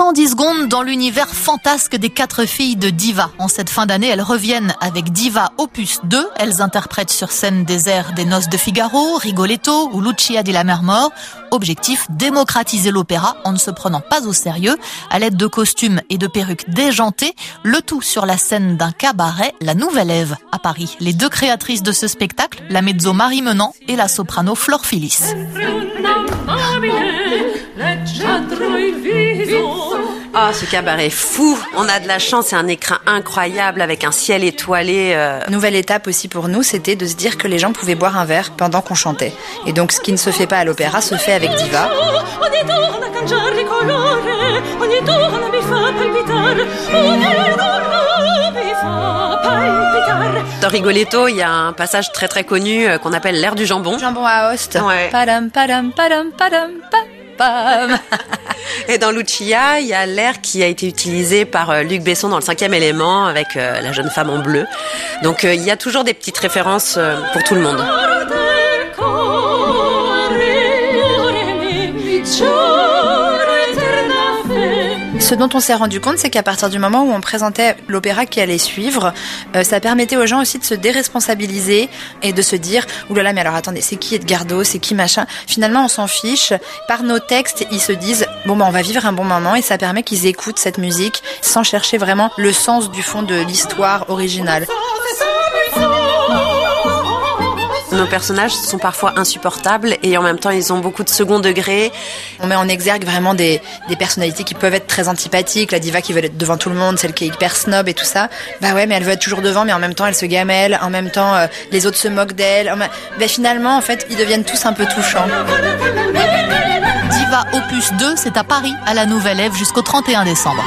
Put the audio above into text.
110 secondes dans l'univers fantasque des quatre filles de Diva. En cette fin d'année, elles reviennent avec Diva Opus 2. Elles interprètent sur scène des airs des Noces de Figaro, Rigoletto ou Lucia di la Mer Mort. Objectif, démocratiser l'opéra en ne se prenant pas au sérieux, à l'aide de costumes et de perruques déjantées, le tout sur la scène d'un cabaret, la Nouvelle Ève, à Paris. Les deux créatrices de ce spectacle, la mezzo Marie Menant et la soprano Flore Phyllis. Ah, ce cabaret est fou. On a de la chance, c'est un écran incroyable avec un ciel étoilé. euh. Nouvelle étape aussi pour nous, c'était de se dire que les gens pouvaient boire un verre pendant qu'on chantait. Et donc ce qui ne se fait pas à l'opéra se fait avec Diva. Dans Rigoletto, il y a un passage très très connu euh, qu'on appelle l'air du jambon. Jambon à host. Ouais. Padam, padam, padam, padam, pa, Et dans Lucia, il y a l'air qui a été utilisé par euh, Luc Besson dans le cinquième élément avec euh, la jeune femme en bleu. Donc euh, il y a toujours des petites références pour tout le monde. Ce dont on s'est rendu compte, c'est qu'à partir du moment où on présentait l'opéra qui allait suivre, euh, ça permettait aux gens aussi de se déresponsabiliser et de se dire « Ouh là là, mais alors attendez, c'est qui Edgardo C'est qui machin ?» Finalement, on s'en fiche. Par nos textes, ils se disent « Bon, bah, on va vivre un bon moment » et ça permet qu'ils écoutent cette musique sans chercher vraiment le sens du fond de l'histoire originale. Nos personnages sont parfois insupportables et en même temps ils ont beaucoup de second degré. On met en exergue vraiment des, des personnalités qui peuvent être très antipathiques, la diva qui veut être devant tout le monde, celle qui est hyper snob et tout ça. Bah ouais, mais elle veut être toujours devant, mais en même temps elle se gamelle, en même temps euh, les autres se moquent d'elle. Bah finalement, en fait, ils deviennent tous un peu touchants. Diva Opus 2, c'est à Paris, à la Nouvelle Ève, jusqu'au 31 décembre.